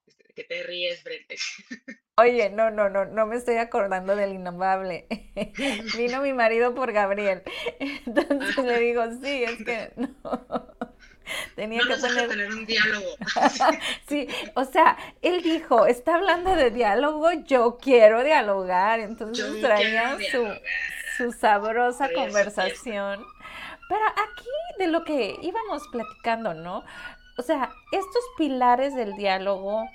este, que te ríes, Brenda. Oye, no, no, no, no me estoy acordando del innombrable. Vino mi marido por Gabriel. Entonces le digo, sí, es que no. Tenía que poner... tener un diálogo. sí, o sea, él dijo, está hablando de diálogo, yo quiero dialogar. Entonces traía su, su sabrosa conversación. Pero aquí de lo que íbamos platicando, ¿no? O sea, estos pilares del diálogo,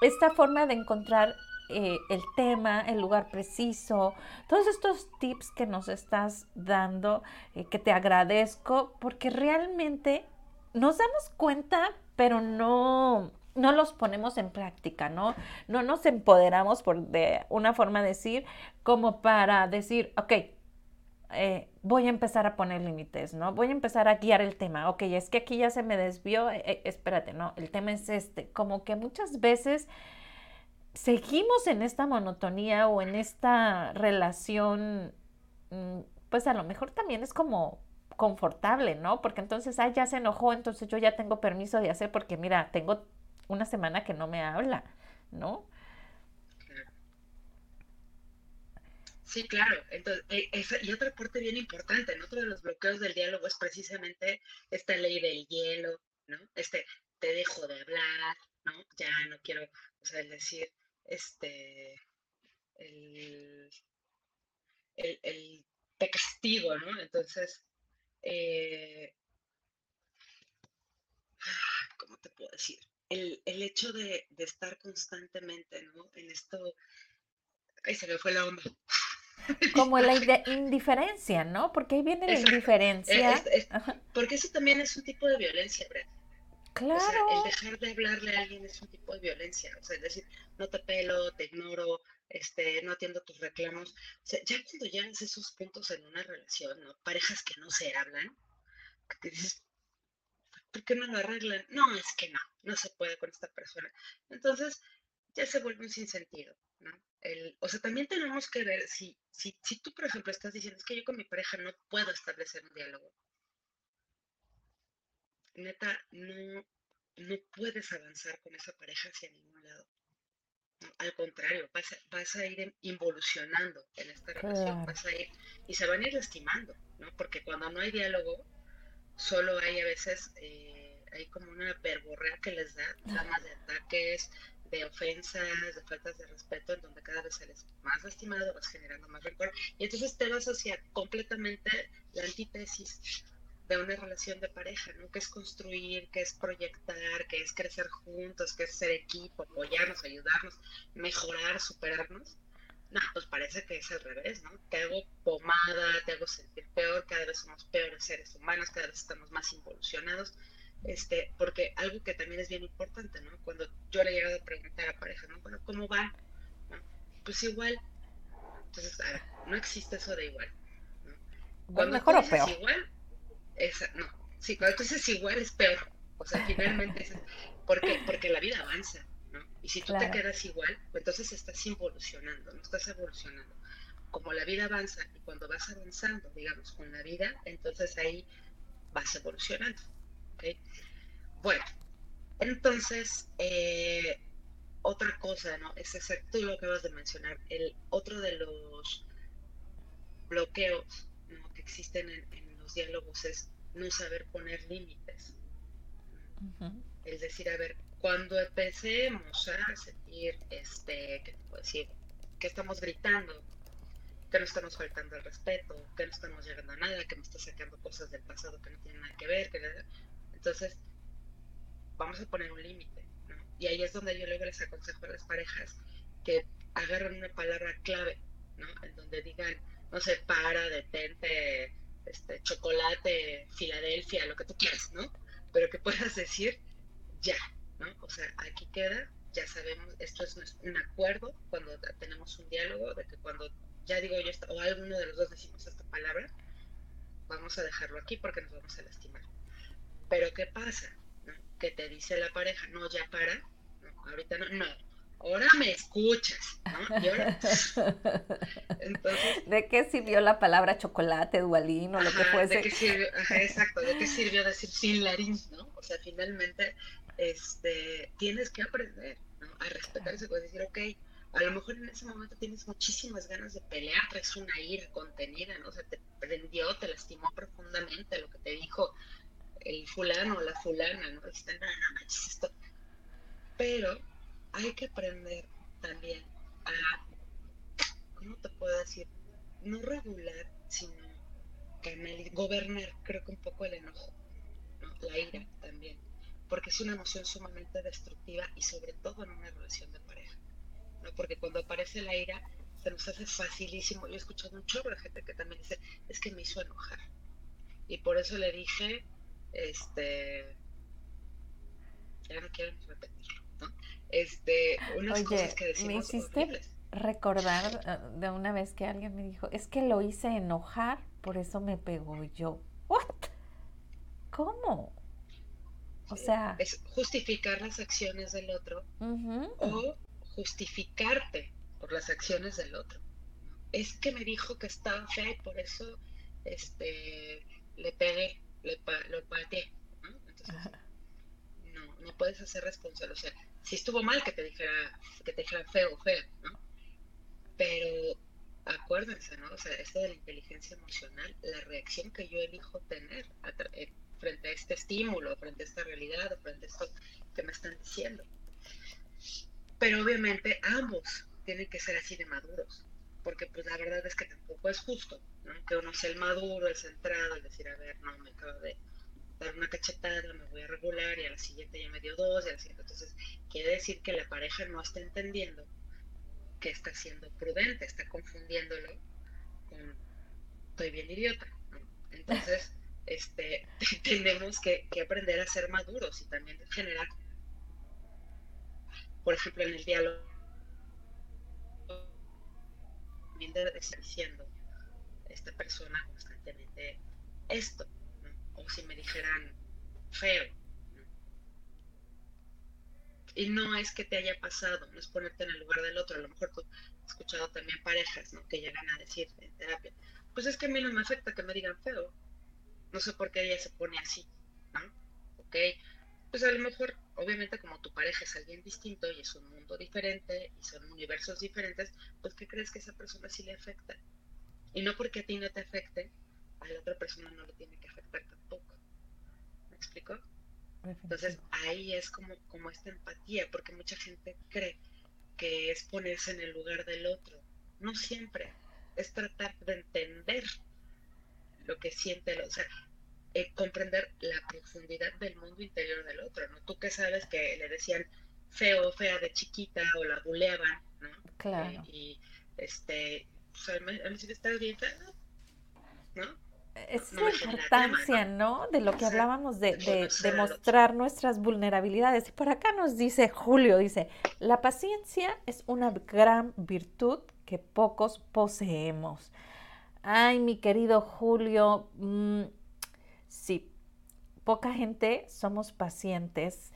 esta forma de encontrar eh, el tema, el lugar preciso, todos estos tips que nos estás dando, eh, que te agradezco, porque realmente nos damos cuenta, pero no, no los ponemos en práctica, ¿no? No nos empoderamos, por de una forma de decir, como para decir, ok, eh, voy a empezar a poner límites, ¿no? Voy a empezar a guiar el tema. Ok, es que aquí ya se me desvió, eh, eh, espérate, no, el tema es este. Como que muchas veces seguimos en esta monotonía o en esta relación, mm, pues a lo mejor también es como confortable, ¿no? Porque entonces, ah, ya se enojó, entonces yo ya tengo permiso de hacer porque mira, tengo una semana que no me habla, ¿no? Sí, claro. Entonces, eh, y otra parte bien importante, otro de los bloqueos del diálogo es precisamente esta ley del hielo, ¿no? Este, te dejo de hablar, ¿no? Ya no quiero, o sea, decir, este, el, el, te castigo, ¿no? Entonces, eh, ¿cómo te puedo decir? El, el hecho de, de, estar constantemente, ¿no? En esto, ay, se me fue la onda. Como la indiferencia, ¿no? Porque ahí viene la indiferencia. porque eso también es un tipo de violencia, Brett. Claro. O sea, el dejar de hablarle a alguien es un tipo de violencia. O sea, es decir, no te pelo, te ignoro, este, no atiendo tus reclamos. O sea, ya cuando llegas esos puntos en una relación, ¿no? Parejas que no se hablan, que te dices, ¿por qué no lo arreglan? No, es que no, no se puede con esta persona. Entonces, ya se vuelve un sinsentido, ¿no? O sea, también tenemos que ver si, si, si tú, por ejemplo, estás diciendo, es que yo con mi pareja no puedo establecer un diálogo. Neta, no, no puedes avanzar con esa pareja hacia ningún lado. Al contrario, vas a, vas a, ir involucionando en esta relación, vas a ir, y se van a ir lastimando, ¿no? Porque cuando no hay diálogo, solo hay a veces, eh, hay como una verborrea que les da, damas de ataques, de ofensas, de faltas de respeto, en donde cada vez eres más lastimado, vas generando más rencor, y entonces te vas hacia completamente la antítesis de una relación de pareja, ¿no? Que es construir, que es proyectar, que es crecer juntos, que es ser equipo, apoyarnos, ayudarnos, mejorar, superarnos. No, pues parece que es al revés, ¿no? Te hago pomada, te hago sentir peor, cada vez somos peores seres humanos, cada vez estamos más involucionados este, porque algo que también es bien importante, ¿no? Cuando yo le he llegado a preguntar a pareja, ¿no? Bueno, ¿cómo va? Pues igual. Entonces, a ver, no existe eso de igual. ¿no? Cuando mejor o peor. igual, esa, no. Sí, cuando tú dices igual es peor. O sea, finalmente es, porque, porque la vida avanza, ¿no? Y si tú te quedas igual, pues entonces estás involucionando, no estás evolucionando. Como la vida avanza y cuando vas avanzando, digamos, con la vida, entonces ahí vas evolucionando. Bueno, entonces, eh, otra cosa, ¿no? Es exacto lo que acabas de mencionar. El otro de los bloqueos que existen en, los diálogos es no saber poner límites. Es decir, a ver, cuando empecemos a sentir, este, ¿qué te puedo decir? Que estamos gritando, que no estamos faltando al respeto, que no estamos llegando a nada, que me está sacando cosas del pasado que no tienen nada que ver, que entonces, vamos a poner un límite, ¿no? Y ahí es donde yo luego les aconsejo a las parejas que agarren una palabra clave, ¿no? En donde digan, no sé, para, detente, este, chocolate, Filadelfia, lo que tú quieras, ¿no? Pero que puedas decir ya, ¿no? O sea, aquí queda, ya sabemos, esto es un acuerdo cuando tenemos un diálogo, de que cuando ya digo yo, o alguno de los dos decimos esta palabra, vamos a dejarlo aquí porque nos vamos a lastimar. Pero ¿qué pasa? Que te dice la pareja, no, ya para, no, ahorita no, no, ahora me escuchas, ¿no? Y ahora... Entonces, ¿De qué sirvió la palabra chocolate, dualín o lo que fuese? ¿de qué sirvió, ajá, exacto, ¿de qué sirvió decir sin larín, no? O sea, finalmente, este, tienes que aprender, ¿no? A respetarse, puedes decir, ok, a lo mejor en ese momento tienes muchísimas ganas de pelear, traes una ira contenida, ¿no? O sea, te prendió, te lastimó profundamente lo que te dijo el fulano o la fulana, no, no esto. Pero hay que aprender también a, ¿cómo te puedo decir? No regular, sino canalizar, gobernar, creo que un poco el enojo, ¿no? La ira también, porque es una emoción sumamente destructiva y sobre todo en una relación de pareja porque cuando aparece la ira se nos hace facilísimo. Yo he escuchado un chorro de gente que también dice, es que me hizo enojar. Y por eso le dije, este, ya no quiero repetirlo, ¿no? Este, unas cosas que decimos me hiciste recordar eh, de una vez que alguien me dijo, es que lo hice enojar, por eso me pegó yo. ¿What? ¿Cómo? O sea... Es justificar las acciones del otro o justificarte por las acciones del otro. Es que me dijo que estaba fea y por eso este, le pegué, le, lo pateé. ¿no? Entonces, no, puedes hacer responsable. O sea, si estuvo mal que te dijera, que te dijera feo o fea, ¿no? Pero acuérdense, ¿no? O sea, esto de la inteligencia emocional, la reacción que yo elijo tener eh, frente a este estímulo, frente a esta realidad, frente a esto que me están diciendo. Pero obviamente ambos tienen que ser así de maduros, porque pues la verdad es que tampoco es justo, ¿no? Que uno sea el maduro, el centrado, el decir, a ver, no, me acabo de dar una cachetada, me voy a regular y a la siguiente ya me dio dos y a la siguiente. Entonces, quiere decir que la pareja no está entendiendo que está siendo prudente, está confundiéndolo con estoy bien idiota. Entonces, este, tenemos que, que aprender a ser maduros y también generar por ejemplo, en el diálogo, también está diciendo esta persona constantemente esto, o si me dijeran feo. Y no es que te haya pasado, no es ponerte en el lugar del otro, a lo mejor tú has escuchado también parejas ¿no? que llegan a decir en terapia, pues es que a mí no me afecta que me digan feo, no sé por qué ella se pone así, ¿no? Ok, pues a lo mejor, obviamente como tu pareja es alguien distinto y es un mundo diferente y son universos diferentes, pues ¿qué crees que esa persona sí le afecta? Y no porque a ti no te afecte, a la otra persona no le tiene que afectar tampoco. ¿Me explico? Entonces ahí es como, como esta empatía, porque mucha gente cree que es ponerse en el lugar del otro. No siempre, es tratar de entender lo que siente el otro. O sea, eh, comprender la profundidad del mundo interior del otro, ¿no? Tú que sabes que le decían feo fea de chiquita o la buleaban, ¿no? Claro. Eh, y, este, o sea, a mí sí está bien fea, ¿no? Es la importancia, ¿no? De lo que hablábamos de, de, de, mostrar nuestras vulnerabilidades. Y por acá nos dice Julio, dice, la paciencia es una gran virtud que pocos poseemos. Ay, mi querido Julio, mmm, Sí, poca gente somos pacientes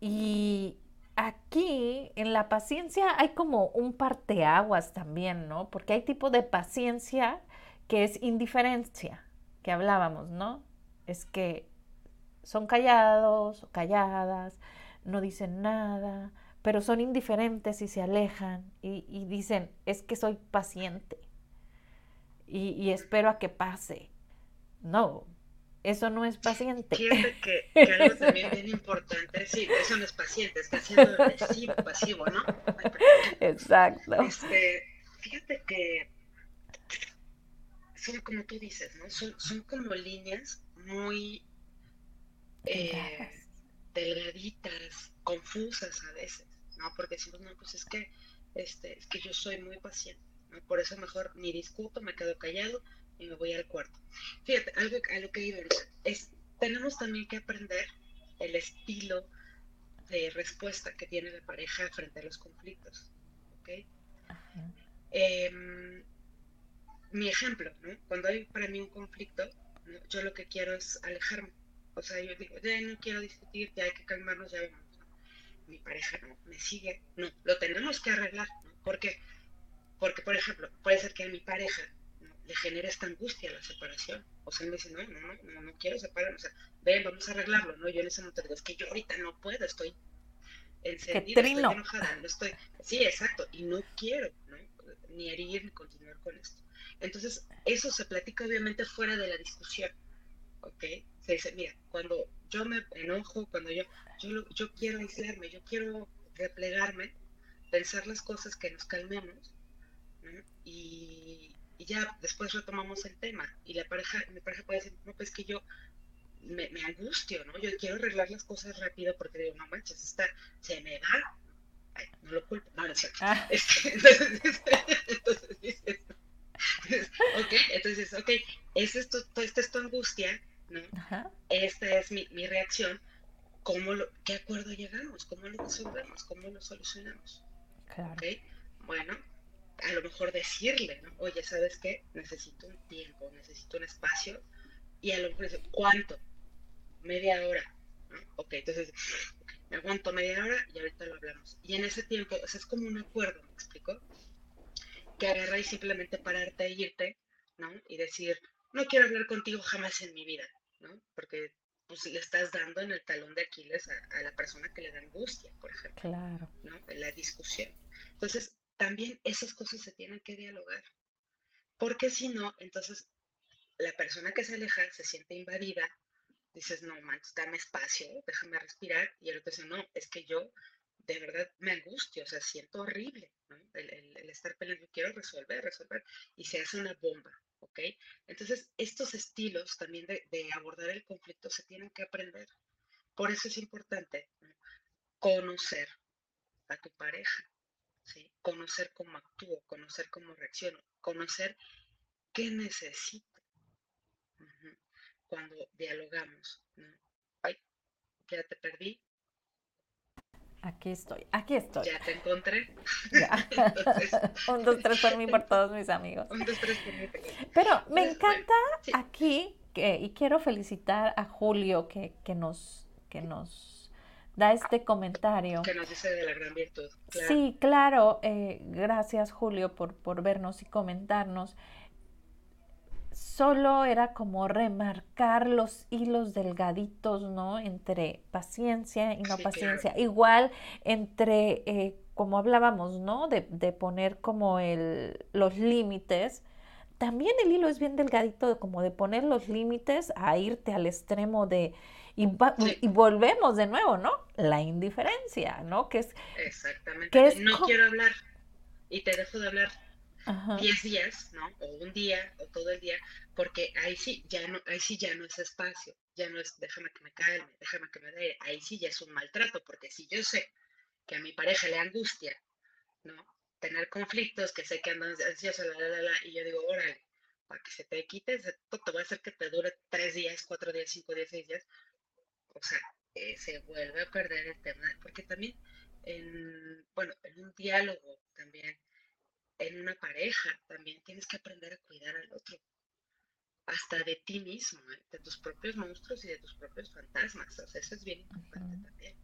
y aquí en la paciencia hay como un parteaguas también, ¿no? Porque hay tipo de paciencia que es indiferencia, que hablábamos, ¿no? Es que son callados calladas, no dicen nada, pero son indiferentes y se alejan y, dicen, es que soy paciente y, y espero a que pase. No, eso no es paciente. Fíjate que, que, algo también bien importante, sí, eso no es paciente, está siendo agresivo, pasivo, ¿no? Exacto. Este, fíjate que son como tú dices, ¿no? Son, son como líneas muy eh, delgaditas, confusas a veces, ¿no? Porque decimos, no, pues es que, este, es que yo soy muy paciente, ¿no? Por eso mejor ni discuto, me quedo callado, y me voy al cuarto. Fíjate, algo a lo que iba es, tenemos también que aprender el estilo de respuesta que tiene la pareja frente a los conflictos. ¿okay? Em, mi ejemplo, ¿no? cuando hay para mí un conflicto, yo lo que quiero es alejarme. O sea, yo digo, ya no quiero discutir, ya hay que calmarnos, ya vamos. Mi pareja no, me sigue, no, lo tenemos que arreglar, ¿no? ¿Por qué? Porque, por ejemplo, puede ser que a mi pareja le genere esta angustia la separación. O sea, él me dice, no, no, no, no, quiero separarme, o sea, ven, vamos a arreglarlo, ¿no? Yo en ese momento digo, es que yo ahorita no puedo, estoy encendida, estoy enojada, no estoy, sí, exacto, y no quiero, ¿no? Ni herir ni continuar con esto. Entonces, eso se platica obviamente fuera de la discusión, ¿ok? Se dice, mira, cuando yo me enojo, cuando yo, yo, yo quiero aislarme, yo quiero replegarme, pensar las cosas que nos calmemos, ¿no? y, y, ya después retomamos el tema. Y la pareja, mi pareja puede decir, no, pues que yo me, me, angustio, ¿no? Yo quiero arreglar las cosas rápido porque digo, no manches, está, se me va. Ay, no lo culpo, no, no es cierto. Ah. Este, entonces, entonces dices, ok, entonces, ok, es esto, esta es tu angustia, ¿no? Ajá. Esta es mi, mi reacción. ¿Cómo lo, ¿Qué acuerdo llegamos? ¿Cómo lo resolvemos? ¿Cómo lo solucionamos? Claro. Okay. Bueno, a lo mejor decirle, ¿no? Oye, ¿sabes qué? Necesito un tiempo, necesito un espacio. Y a lo mejor dice, ¿cuánto? Media hora. ¿no? Ok, entonces, me aguanto media hora y ahorita lo hablamos. Y en ese tiempo, o sea, es como un acuerdo, ¿me explico? Que agarra y simplemente pararte e irte, ¿no? Y decir, no quiero hablar contigo jamás en mi vida, ¿no? Porque pues le estás dando en el talón de Aquiles a, a la persona que le da angustia, por ejemplo. Claro. ¿no? La discusión. Entonces, también esas cosas se tienen que dialogar. Porque si no, entonces la persona que se aleja se siente invadida, dices, no, manches, dame espacio, déjame respirar, y el otro dice, no, es que yo de verdad me angustio, o sea, siento horrible, ¿no? El, estar peleando, quiero resolver, resolver, y se hace una bomba, ¿ok? Entonces, estos estilos también de, abordar el conflicto se tienen que aprender. Por eso es importante conocer a tu pareja, conocer cómo actúo, conocer cómo reacciono, conocer qué necesito cuando dialogamos. Ay, ya te perdí. Aquí estoy, aquí estoy. Ya te encontré. un, dos, tres por mí, por todos mis amigos. Un, dos, tres por mí. Pero me encanta aquí, que, y quiero felicitar a Julio que, que nos, que nos da este comentario. Que nos dice de la gran virtud. Sí, claro. Eh, gracias, Julio, por, por vernos y comentarnos. Solo era como remarcar los hilos delgaditos, ¿no? Entre paciencia y no paciencia. Igual entre, eh, como hablábamos, ¿no? De, de poner como el, los límites. También el hilo es bien delgadito, como de poner los límites a irte al extremo de, y, volvemos de nuevo, ¿no? La indiferencia, ¿no? Que es... Exactamente. no quiero hablar y te dejo de hablar 10 días, ¿no? O un día o todo el día, porque ahí sí ya no, ahí sí ya no es espacio, ya no es déjame que me calme, déjame que me dé, ahí sí ya es un maltrato, porque si yo sé que a mi pareja le angustia, ¿no? Tener conflictos, que sé que andan ansioso, la, la, la, y yo digo, órale, para que se te quite, esto te va a hacer que te dure tres días, cuatro días, cinco días, seis días, o sea, eh, se vuelve a perder el tema, porque también, en, bueno, en un diálogo también, en una pareja, también tienes que aprender a cuidar al otro, hasta de ti mismo, ¿eh? de tus propios monstruos y de tus propios fantasmas, o sea, eso es bien importante también.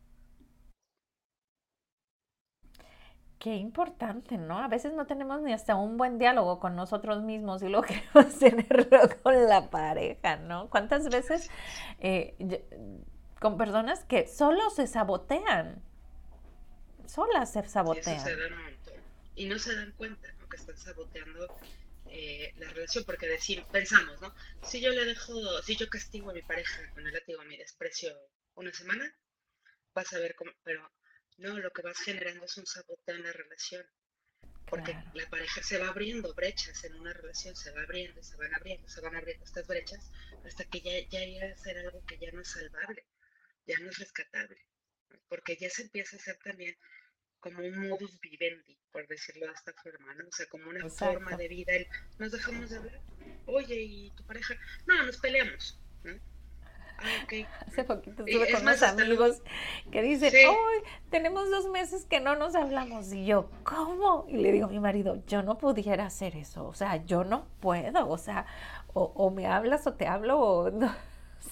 Qué importante, ¿no? A veces no tenemos ni hasta un buen diálogo con nosotros mismos y lo queremos tenerlo con la pareja, ¿no? ¿Cuántas veces eh, con personas que solo se sabotean. Solas se sabotean. Y, no se dan cuenta ¿no? que están saboteando eh, la relación, porque decir, pensamos, ¿no? Si yo le dejo, si yo castigo a mi pareja con el látigo a mi desprecio una semana, vas a ver cómo, pero no, lo que vas generando es un saboteo en la relación. Porque la pareja se va abriendo brechas en una relación, se va abriendo, se van abriendo, se van abriendo estas brechas hasta que ya, ya llega a ser algo que ya no es salvable ya no es rescatable, porque ya se empieza a hacer también como un modus vivendi, por decirlo de esta forma, ¿no? O sea, como una forma de vida. nos dejamos de hablar, oye, ¿y tu pareja? No, nos peleamos, ¿no? Ah, okay. Hace poquito estuve con unos amigos que dicen, hoy tenemos dos meses que no nos hablamos. Y yo, ¿cómo? Y le digo a mi marido, yo no pudiera hacer eso. O sea, yo no puedo. O sea, o, o me hablas o te hablo o no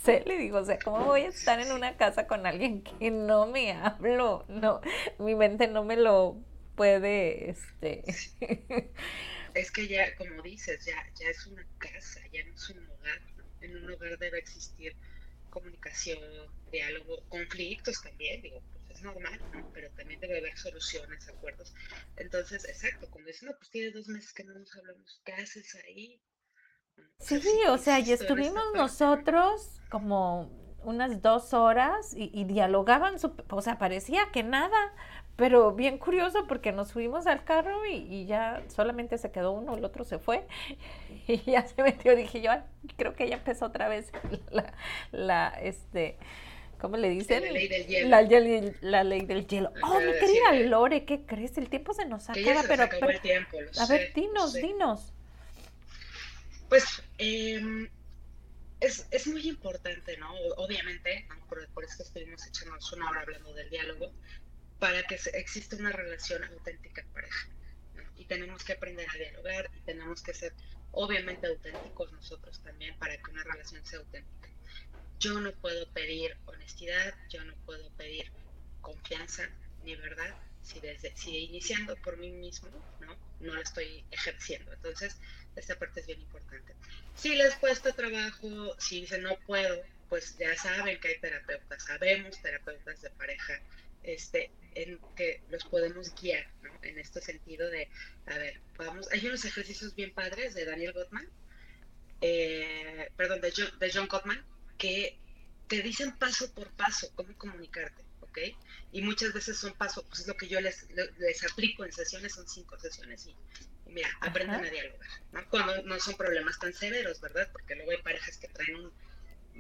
sé, le digo, o sea, ¿cómo voy a estar en una casa con alguien que no me hablo? No, mi mente no me lo puede, este... Es que ya, como dices, ya, ya es una casa, ya no es un hogar. En un hogar debe existir comunicación, diálogo, conflictos también, digo, pues es normal, ¿no? Pero también debe haber soluciones, acuerdos. Entonces, exacto, cuando dicen, no, pues tiene dos meses que no nos hablamos, ¿qué haces ahí? Sí, o sea, y estuvimos nosotros como unas dos horas y, y dialogaban, o sea, parecía que nada, pero bien curioso porque nos fuimos al carro y, ya solamente se quedó uno, el otro se fue y ya se metió. Dije yo, creo que ya empezó otra vez la, la este, ¿cómo le dicen? La ley del hielo. La, ley del hielo. Oh, mi querida Lore, ¿qué crees? El tiempo se nos acaba, pero, a ver, dinos, dinos. Pues em, es, es, muy importante, ¿no? Obviamente, por, eso estuvimos echándonos una hora hablando del diálogo, para que exista una relación auténtica pareja. Y tenemos que aprender a dialogar y tenemos que ser obviamente auténticos nosotros también para que una relación sea auténtica. Yo no puedo pedir honestidad, yo no puedo pedir confianza ni verdad si desde si iniciando por mí mismo no no lo estoy ejerciendo. Entonces esta parte es bien importante. Si les cuesta trabajo si dicen no puedo pues ya saben que hay terapeutas sabemos terapeutas de pareja este en que los podemos guiar, ¿no? En este sentido de, a ver, vamos, hay unos ejercicios bien padres de Daniel Gottman, eh, perdón, de John, de John Gottman, que te dicen paso por paso cómo comunicarte, ¿ok? Y muchas veces son pasos, pues es lo que yo les, les aplico en sesiones, son cinco sesiones y, mira, aprendan a dialogar, ¿no? Cuando no son problemas tan severos, ¿verdad? Porque luego hay parejas que traen un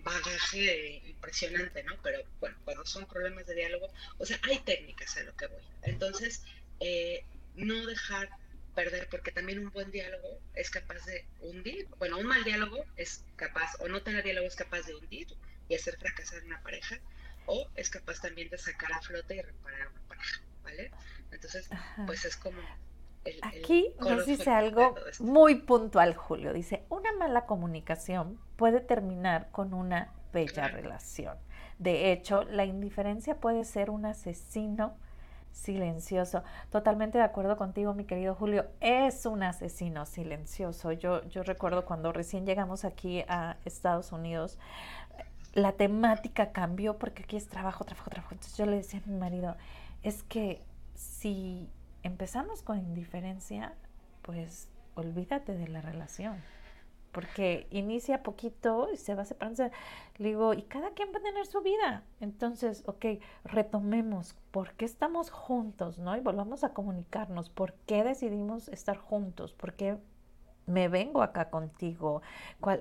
bagaje impresionante, ¿no? Pero bueno, cuando son problemas de diálogo, o sea, hay técnicas a lo que voy. Entonces, eh, no dejar perder, porque también un buen diálogo es capaz de hundir, bueno, un mal diálogo es capaz, o no tener diálogo es capaz de hundir y hacer fracasar una pareja, o es capaz también de sacar a flote y reparar una pareja, ¿vale? Entonces, pues es como Aquí nos dice algo muy puntual, Julio. Dice, una mala comunicación puede terminar con una bella relación. De hecho, la indiferencia puede ser un asesino silencioso. Totalmente de acuerdo contigo, mi querido Julio. Es un asesino silencioso. Yo, yo recuerdo cuando recién llegamos aquí a Estados Unidos, la temática cambió porque aquí es trabajo, trabajo, trabajo. Entonces yo le decía a mi marido, es que si empezamos con indiferencia, pues olvídate de la relación. Porque inicia poquito y se va separando. Le digo, y cada quien va a tener su vida. Entonces, ok, retomemos. ¿Por qué estamos juntos? ¿No? Y volvamos a comunicarnos. ¿Por qué decidimos estar juntos? ¿Por qué me vengo acá contigo,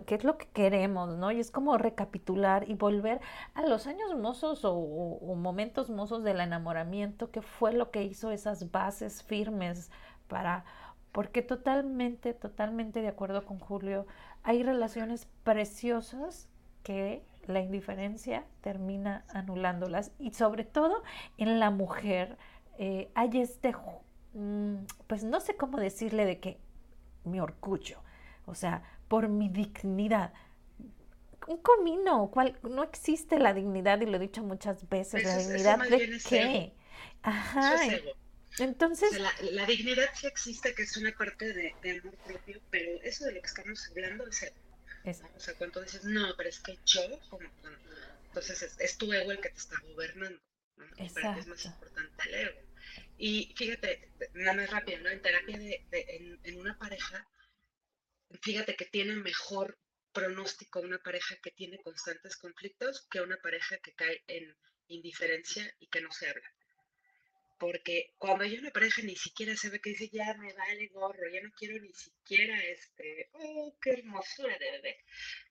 qué es lo que queremos, ¿no? Y es como recapitular y volver a los años mozos o, momentos mozos del enamoramiento, que fue lo que hizo esas bases firmes para, porque totalmente, totalmente de acuerdo con Julio, hay relaciones preciosas que la indiferencia termina anulándolas y sobre todo en la mujer eh, hay este, mm, pues no sé cómo decirle de que mi orgullo, o sea, por mi dignidad. Un comino, cual, no existe la dignidad, y lo he dicho muchas veces, la dignidad de qué. Ajá. Entonces. la, dignidad sí existe, que es una parte de, amor propio, pero eso de lo que estamos hablando es el, O sea, cuando dices, no, pero es que yo, como, entonces es, tu ego el que te está gobernando. ¿no? es más importante el ego. Y fíjate, nada más rápido, ¿no? En terapia de, en, una pareja, fíjate que tiene mejor pronóstico una pareja que tiene constantes conflictos que una pareja que cae en indiferencia y que no se habla. Porque cuando hay una pareja ni siquiera se ve que dice, ya me vale gorro, ya no quiero ni siquiera, este, oh, qué hermosura de bebé.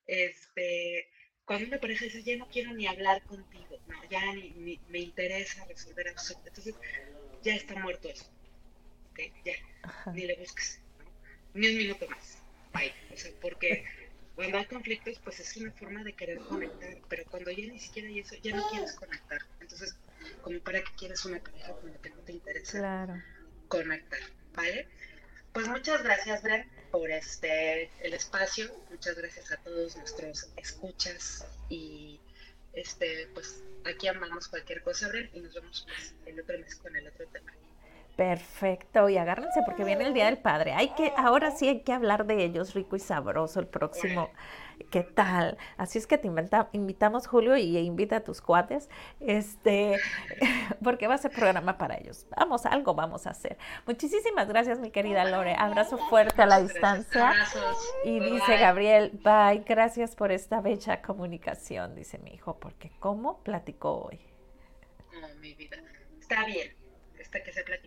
Este, cuando una pareja dice, ya no quiero ni hablar contigo, no, ya ni, me interesa resolver absolutamente. Entonces, ya está muerto eso. Ya, ni le busques, ni un minuto más. Bye. O sea, porque cuando hay conflictos, pues es una forma de querer conectar, pero cuando ya ni siquiera hay eso, ya no quieres conectar. Entonces, como para que quieres una pareja con la que no te interesa conectar, ¿vale? Pues muchas gracias, Bren, por este el espacio. Muchas gracias a todos nuestros escuchas y este pues aquí amamos cualquier cosa, Bren, y nos vemos pues, el otro mes con el otro tema. Perfecto, y agárrense porque viene el Día del Padre. Hay que, ahora sí hay que hablar de ellos rico y sabroso el próximo. ¿Qué tal? Así es que te invitamos, Julio, y invita a tus cuates, este, porque va a ser programa para ellos. Vamos, algo vamos a hacer. Muchísimas gracias, mi querida Lore. Abrazo fuerte a la distancia. Y dice Gabriel, bye, gracias por esta bella comunicación, dice mi hijo, porque ¿cómo platicó hoy? No, mi vida. Está bien, está que se platicó